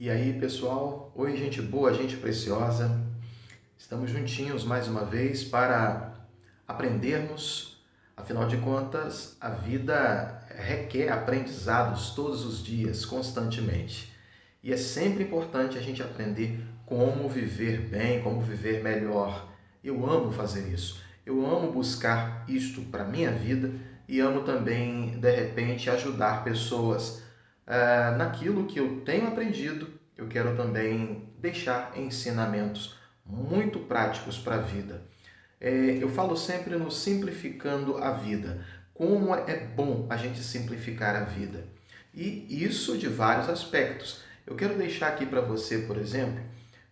E aí, pessoal? Oi, gente boa, gente preciosa. Estamos juntinhos mais uma vez para aprendermos. Afinal de contas, a vida requer aprendizados todos os dias, constantemente. E é sempre importante a gente aprender como viver bem, como viver melhor. Eu amo fazer isso. Eu amo buscar isto para minha vida e amo também, de repente, ajudar pessoas uh, naquilo que eu tenho aprendido, eu quero também deixar ensinamentos muito práticos para a vida. É, eu falo sempre no simplificando a vida. Como é bom a gente simplificar a vida. E isso de vários aspectos. Eu quero deixar aqui para você, por exemplo,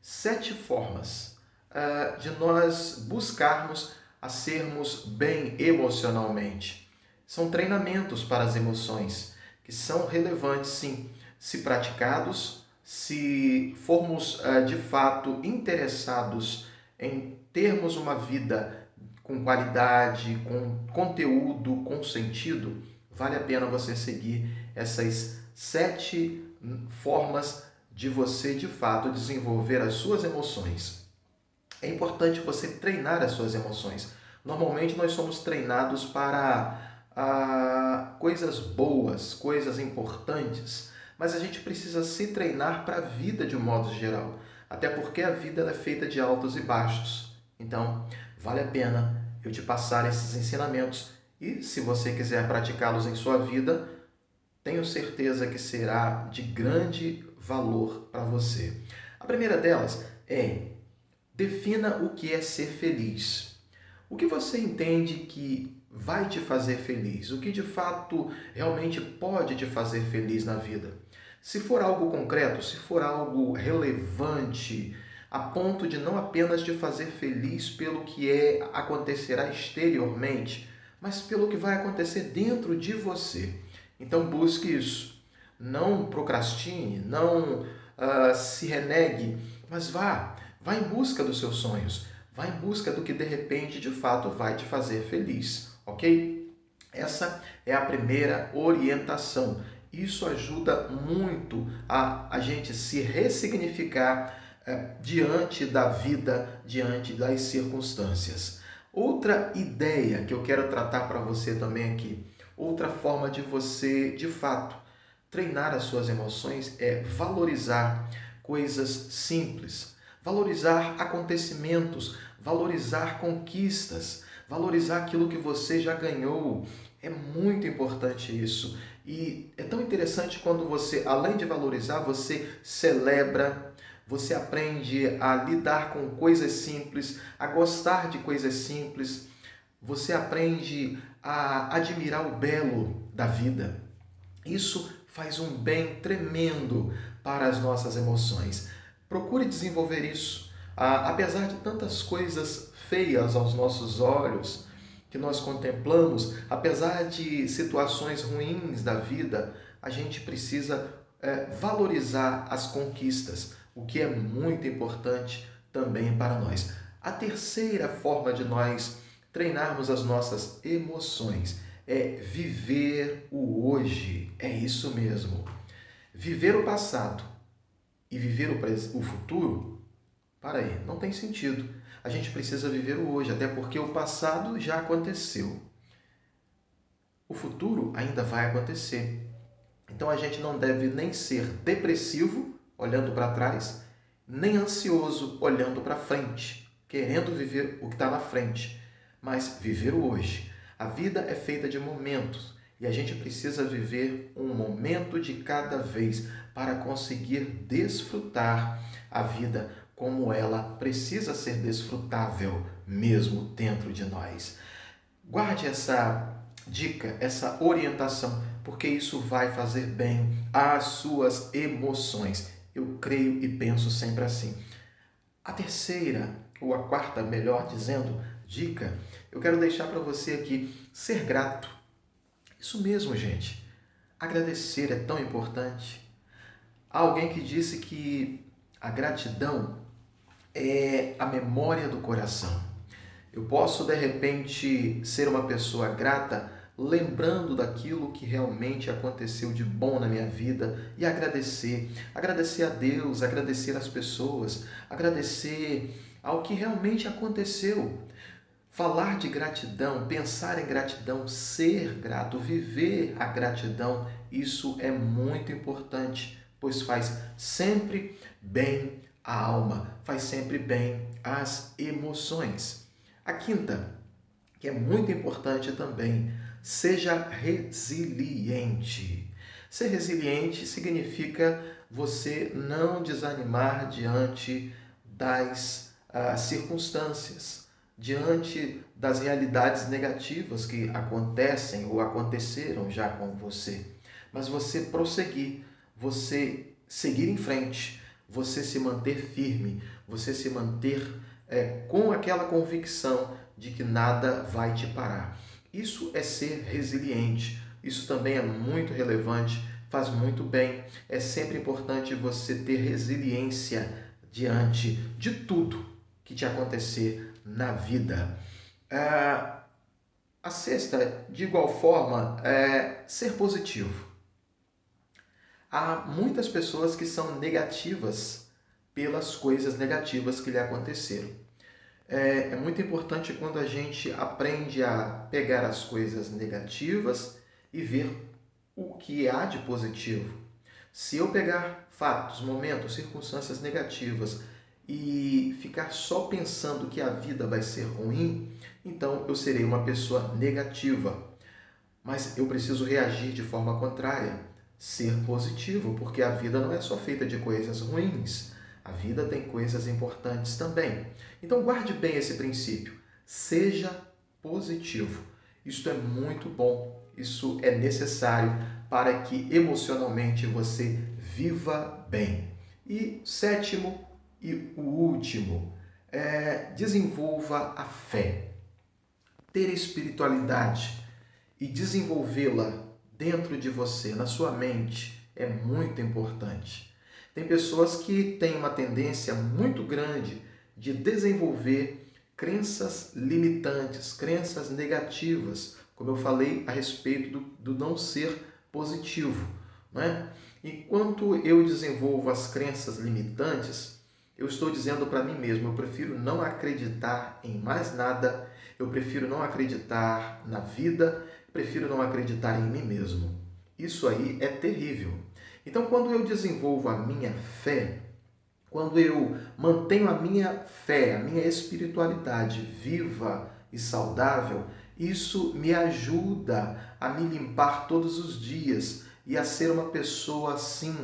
sete formas uh, de nós buscarmos a sermos bem emocionalmente. São treinamentos para as emoções que são relevantes, sim, se praticados, se formos uh, de fato interessados em termos uma vida com qualidade, com conteúdo, com sentido, vale a pena você seguir essas sete formas de você de fato desenvolver as suas emoções. É importante você treinar as suas emoções. Normalmente nós somos treinados para coisas boas, coisas importantes, mas a gente precisa se treinar para a vida de um modo geral, até porque a vida é feita de altos e baixos. Então, vale a pena eu te passar esses ensinamentos e, se você quiser praticá-los em sua vida, tenho certeza que será de grande valor para você. A primeira delas é defina o que é ser feliz. O que você entende que vai te fazer feliz? O que de fato realmente pode te fazer feliz na vida? Se for algo concreto, se for algo relevante, a ponto de não apenas te fazer feliz pelo que é acontecerá exteriormente, mas pelo que vai acontecer dentro de você. Então busque isso. Não procrastine, não uh, se renegue, mas vá, vá em busca dos seus sonhos, vá em busca do que de repente de fato vai te fazer feliz ok? Essa é a primeira orientação. Isso ajuda muito a, a gente se ressignificar é, diante da vida, diante das circunstâncias. Outra ideia que eu quero tratar para você também aqui, outra forma de você, de fato, treinar as suas emoções é valorizar coisas simples, valorizar acontecimentos, valorizar conquistas, valorizar aquilo que você já ganhou. É muito importante isso. E é tão interessante quando você, além de valorizar, você celebra, você aprende a lidar com coisas simples, a gostar de coisas simples, você aprende a admirar o belo da vida. Isso faz um bem tremendo para as nossas emoções. Procure desenvolver isso. Ah, apesar de tantas coisas feias aos nossos olhos, que nós contemplamos, apesar de situações ruins da vida, a gente precisa é, valorizar as conquistas, o que é muito importante também para nós. A terceira forma de nós treinarmos as nossas emoções é viver o hoje. É isso mesmo. Viver o passado e viver o, o futuro, para aí, não tem sentido a gente precisa viver o hoje, até porque o passado já aconteceu. O futuro ainda vai acontecer. Então a gente não deve nem ser depressivo, olhando para trás, nem ansioso, olhando para frente, querendo viver o que está na frente, mas viver o hoje. A vida é feita de momentos e a gente precisa viver um momento de cada vez para conseguir desfrutar a vida como ela precisa ser desfrutável mesmo dentro de nós. Guarde essa dica, essa orientação, porque isso vai fazer bem às suas emoções. Eu creio e penso sempre assim. A terceira, ou a quarta, melhor dizendo, dica, eu quero deixar para você aqui ser grato. Isso mesmo, gente. Agradecer é tão importante. Há alguém que disse que a gratidão é a memória do coração. Eu posso, de repente, ser uma pessoa grata lembrando daquilo que realmente aconteceu de bom na minha vida e agradecer. Agradecer a Deus, agradecer às pessoas, agradecer ao que realmente aconteceu. Falar de gratidão, pensar em gratidão, ser grato, viver a gratidão, isso é muito importante, pois faz sempre bem a alma, faz sempre bem às emoções. A quinta, que é muito importante também, seja resiliente. Ser resiliente significa você não desanimar diante das ah, circunstâncias, diante das realidades negativas que acontecem ou aconteceram já com você, mas você prosseguir, você seguir em frente, você se manter firme, você se manter é, com aquela convicção de que nada vai te parar. Isso é ser resiliente. Isso também é muito relevante, faz muito bem. É sempre importante você ter resiliência diante de tudo que te acontecer na vida. É, a sexta, de igual forma, é ser positivo. Há muitas pessoas que são negativas pelas coisas negativas que lhe aconteceram. É, é, muito importante quando a gente aprende a pegar as coisas negativas e ver o que há de positivo. Se eu pegar fatos, momentos, circunstâncias negativas e ficar só pensando que a vida vai ser ruim, então eu serei uma pessoa negativa. Mas eu preciso reagir de forma contrária, ser positivo, porque a vida não é só feita de coisas ruins. A vida tem coisas importantes também. Então guarde bem esse princípio. Seja positivo. Isto é muito bom. Isso é necessário para que emocionalmente você viva bem. E sétimo e o último, é, desenvolva a fé. Ter espiritualidade e desenvolvê-la dentro de você, na sua mente, é muito importante. Tem pessoas que têm uma tendência muito grande de desenvolver crenças limitantes, crenças negativas, como eu falei a respeito do, do não ser positivo. Não é? Enquanto eu desenvolvo as crenças limitantes, eu estou dizendo para mim mesmo, eu prefiro não acreditar em mais nada, eu prefiro não acreditar na vida, prefiro não acreditar em mim mesmo. Isso aí é terrível. Então, quando eu desenvolvo a minha fé, quando eu mantenho a minha fé, a minha espiritualidade viva e saudável, isso me ajuda a me limpar todos os dias e a ser uma pessoa assim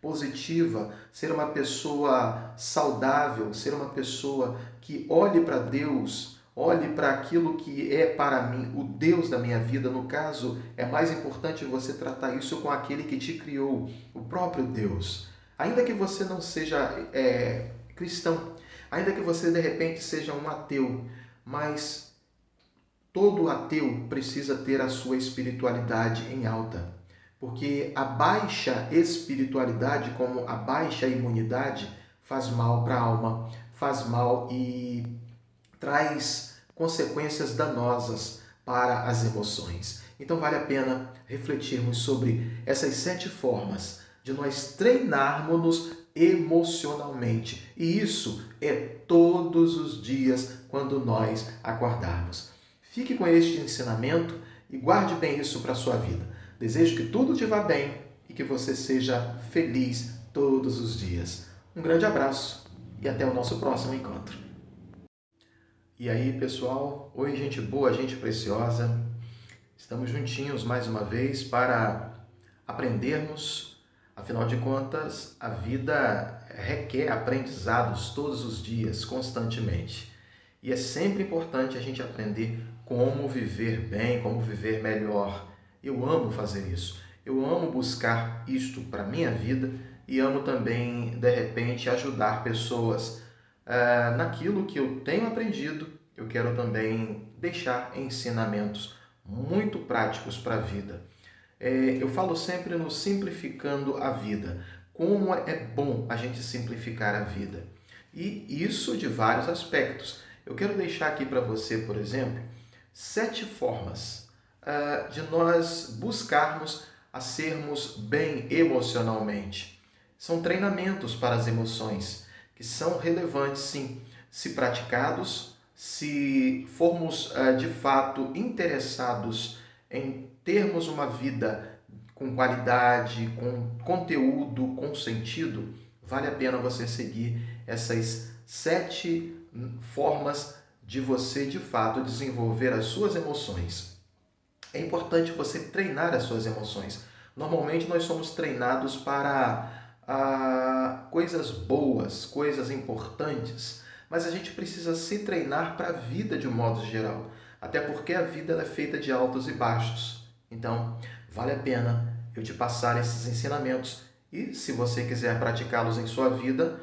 positiva, ser uma pessoa saudável, ser uma pessoa que olhe para Deus, olhe para aquilo que é para mim o Deus da minha vida. No caso, é mais importante você tratar isso com aquele que te criou, o próprio Deus. Ainda que você não seja é, cristão, ainda que você de repente seja um ateu, mas todo ateu precisa ter a sua espiritualidade em alta porque a baixa espiritualidade, como a baixa imunidade, faz mal para a alma, faz mal e traz consequências danosas para as emoções. Então vale a pena refletirmos sobre essas sete formas de nós treinarmos-nos emocionalmente. E isso é todos os dias quando nós acordarmos. Fique com este ensinamento e guarde bem isso para a sua vida. Desejo que tudo te vá bem e que você seja feliz todos os dias. Um grande abraço e até o nosso próximo encontro. E aí, pessoal? Oi, gente boa, gente preciosa. Estamos juntinhos mais uma vez para aprendermos. Afinal de contas, a vida requer aprendizados todos os dias, constantemente. E é sempre importante a gente aprender como viver bem, como viver melhor eu amo fazer isso. Eu amo buscar isto para minha vida e amo também, de repente, ajudar pessoas uh, naquilo que eu tenho aprendido. Eu quero também deixar ensinamentos muito práticos para a vida. É, eu falo sempre no simplificando a vida. Como é bom a gente simplificar a vida. E isso de vários aspectos. Eu quero deixar aqui para você, por exemplo, sete formas uh, de nós buscarmos a sermos bem emocionalmente. São treinamentos para as emoções que são relevantes, sim, se praticados, se formos uh, de fato interessados em termos uma vida com qualidade, com conteúdo, com sentido, vale a pena você seguir essas sete formas de você de fato desenvolver as suas emoções. É importante você treinar as suas emoções. Normalmente nós somos treinados para ah, coisas boas, coisas importantes, mas a gente precisa se treinar para a vida de um modo geral, até porque a vida é feita de altos e baixos. Então, vale a pena eu te passar esses ensinamentos e, se você quiser praticá-los em sua vida,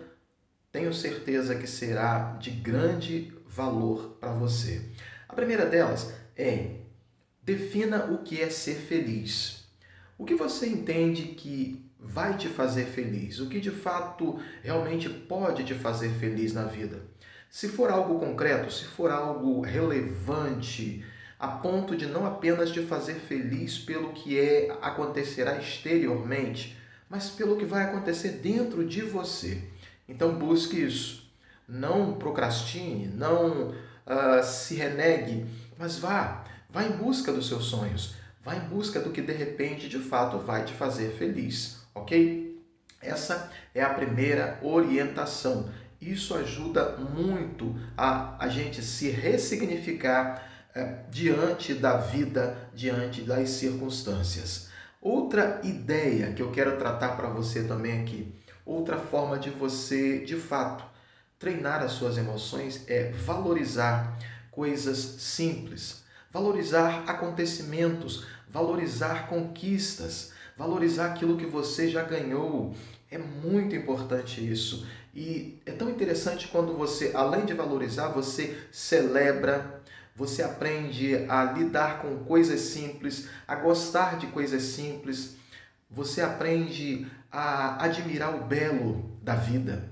tenho certeza que será de grande valor para você. A primeira delas é defina o que é ser feliz. O que você entende que vai te fazer feliz? O que de fato realmente pode te fazer feliz na vida? Se for algo concreto, se for algo relevante, a ponto de não apenas te fazer feliz pelo que é acontecerá exteriormente, mas pelo que vai acontecer dentro de você. Então busque isso. Não procrastine, não uh, se renegue, mas vá, vá em busca dos seus sonhos, vá em busca do que de repente de fato vai te fazer feliz, ok? Essa é a primeira orientação. Isso ajuda muito a a gente se ressignificar é, diante da vida, diante das circunstâncias. Outra ideia que eu quero tratar para você também aqui, outra forma de você, de fato, treinar as suas emoções é valorizar coisas simples, valorizar acontecimentos, valorizar conquistas, valorizar aquilo que você já ganhou. É muito importante isso. E é tão interessante quando você, além de valorizar, você celebra, você aprende a lidar com coisas simples, a gostar de coisas simples. Você aprende a admirar o belo da vida.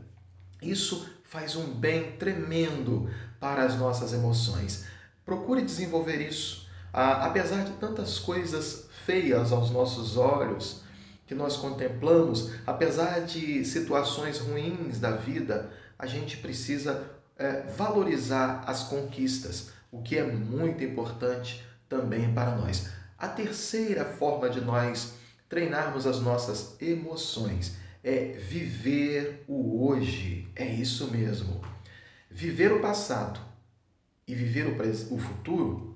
Isso faz um bem tremendo para as nossas emoções. Procure desenvolver isso. Apesar de tantas coisas feias aos nossos olhos que nós contemplamos, apesar de situações ruins da vida, a gente precisa é, valorizar as conquistas, o que é muito importante também para nós. A terceira forma de nós treinarmos as nossas emoções é viver o hoje. É isso mesmo. Viver o passado e viver o futuro,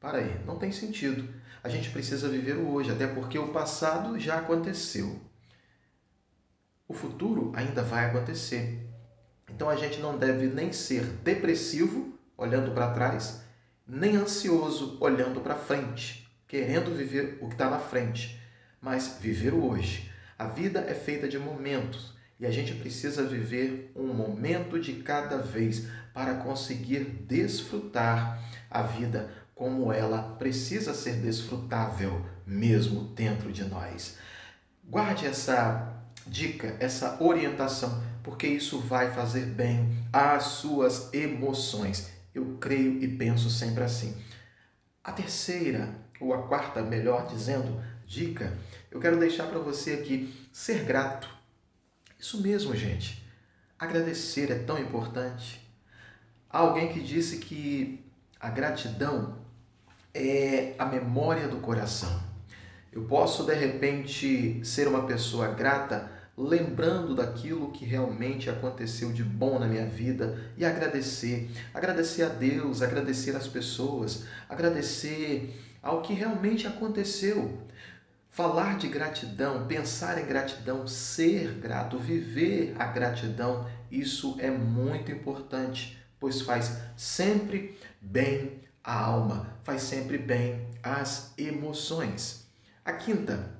para aí, não tem sentido. A gente precisa viver o hoje, até porque o passado já aconteceu. O futuro ainda vai acontecer. Então a gente não deve nem ser depressivo olhando para trás, nem ansioso olhando para frente, querendo viver o que está na frente, mas viver o hoje. A vida é feita de momentos e a gente precisa viver um momento de cada vez para conseguir desfrutar a vida como ela precisa ser desfrutável mesmo dentro de nós. Guarde essa dica, essa orientação, porque isso vai fazer bem às suas emoções. Eu creio e penso sempre assim. A terceira, ou a quarta, melhor dizendo, dica, eu quero deixar para você aqui ser grato. Isso mesmo, gente. Agradecer é tão importante. Há alguém que disse que a gratidão é a memória do coração. Eu posso de repente ser uma pessoa grata lembrando daquilo que realmente aconteceu de bom na minha vida e agradecer. Agradecer a Deus, agradecer às pessoas, agradecer ao que realmente aconteceu. Falar de gratidão, pensar em gratidão, ser grato, viver a gratidão, isso é muito importante, pois faz sempre bem a alma, faz sempre bem às emoções. A quinta,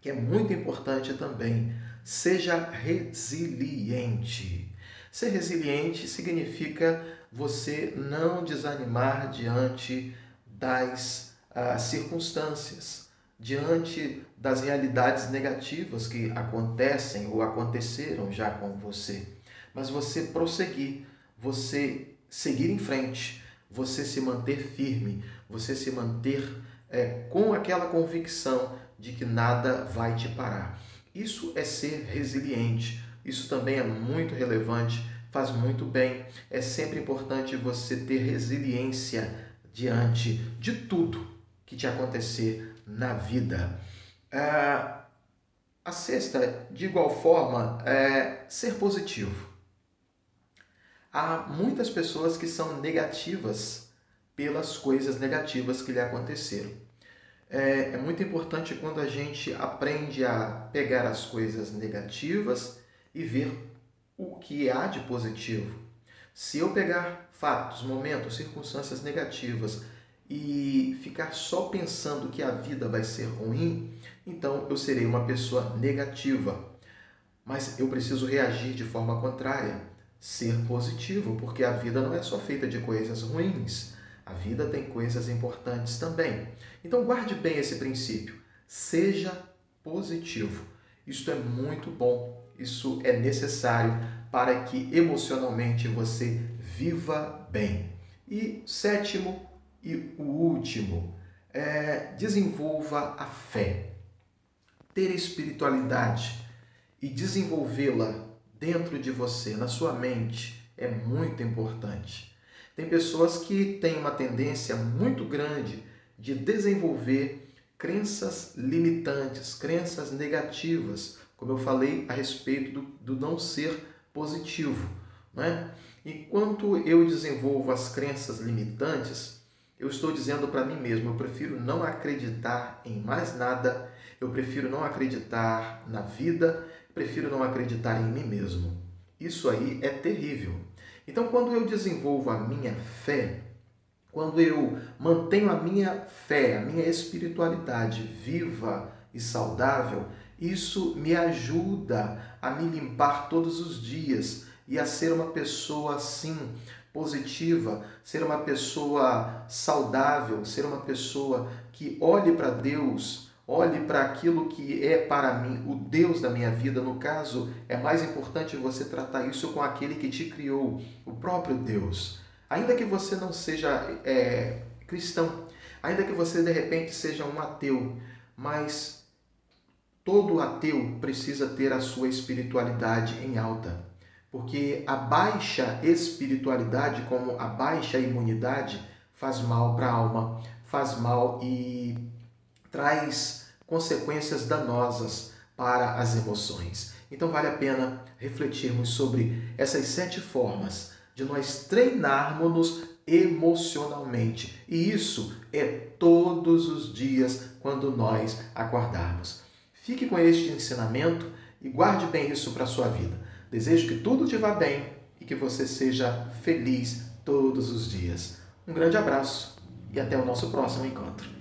que é muito importante também, Seja resiliente. Ser resiliente significa você não desanimar diante das ah, circunstâncias, diante das realidades negativas que acontecem ou aconteceram já com você, mas você prosseguir, você seguir em frente, você se manter firme, você se manter é, com aquela convicção de que nada vai te parar. Isso é ser resiliente. Isso também é muito relevante, faz muito bem. É sempre importante você ter resiliência diante de tudo que te acontecer na vida. É, a sexta, de igual forma, é ser positivo. Há muitas pessoas que são negativas pelas coisas negativas que lhe aconteceram. É, é, muito importante quando a gente aprende a pegar as coisas negativas e ver o que há de positivo. Se eu pegar fatos, momentos, circunstâncias negativas e ficar só pensando que a vida vai ser ruim, então eu serei uma pessoa negativa. Mas eu preciso reagir de forma contrária, ser positivo, porque a vida não é só feita de coisas ruins. A vida tem coisas importantes também. Então guarde bem esse princípio. Seja positivo. Isto é muito bom. Isso é necessário para que emocionalmente você viva bem. E sétimo, e o último, é, desenvolva a fé. Ter espiritualidade e desenvolvê-la dentro de você, na sua mente, é muito importante. Tem pessoas que têm uma tendência muito grande de desenvolver crenças limitantes, crenças negativas, como eu falei a respeito do, do não ser positivo. Né? Enquanto eu desenvolvo as crenças limitantes, eu estou dizendo para mim mesmo, eu prefiro não acreditar em mais nada, eu prefiro não acreditar na vida, prefiro não acreditar em mim mesmo. Isso aí é terrível. Então, quando eu desenvolvo a minha fé, quando eu mantenho a minha fé, a minha espiritualidade viva e saudável, isso me ajuda a me limpar todos os dias e a ser uma pessoa assim positiva, ser uma pessoa saudável, ser uma pessoa que olhe para Deus, olhe para aquilo que é para mim o Deus da minha vida. No caso, é mais importante você tratar isso com aquele que te criou, o próprio Deus. Ainda que você não seja é, cristão, ainda que você de repente seja um ateu, mas todo ateu precisa ter a sua espiritualidade em alta porque a baixa espiritualidade, como a baixa imunidade, faz mal para a alma, faz mal e traz consequências danosas para as emoções. Então vale a pena refletirmos sobre essas sete formas de nós treinarmos-nos emocionalmente. E isso é todos os dias quando nós acordarmos. Fique com este ensinamento e guarde bem isso para a sua vida. Desejo que tudo te vá bem e que você seja feliz todos os dias. Um grande abraço e até o nosso próximo encontro.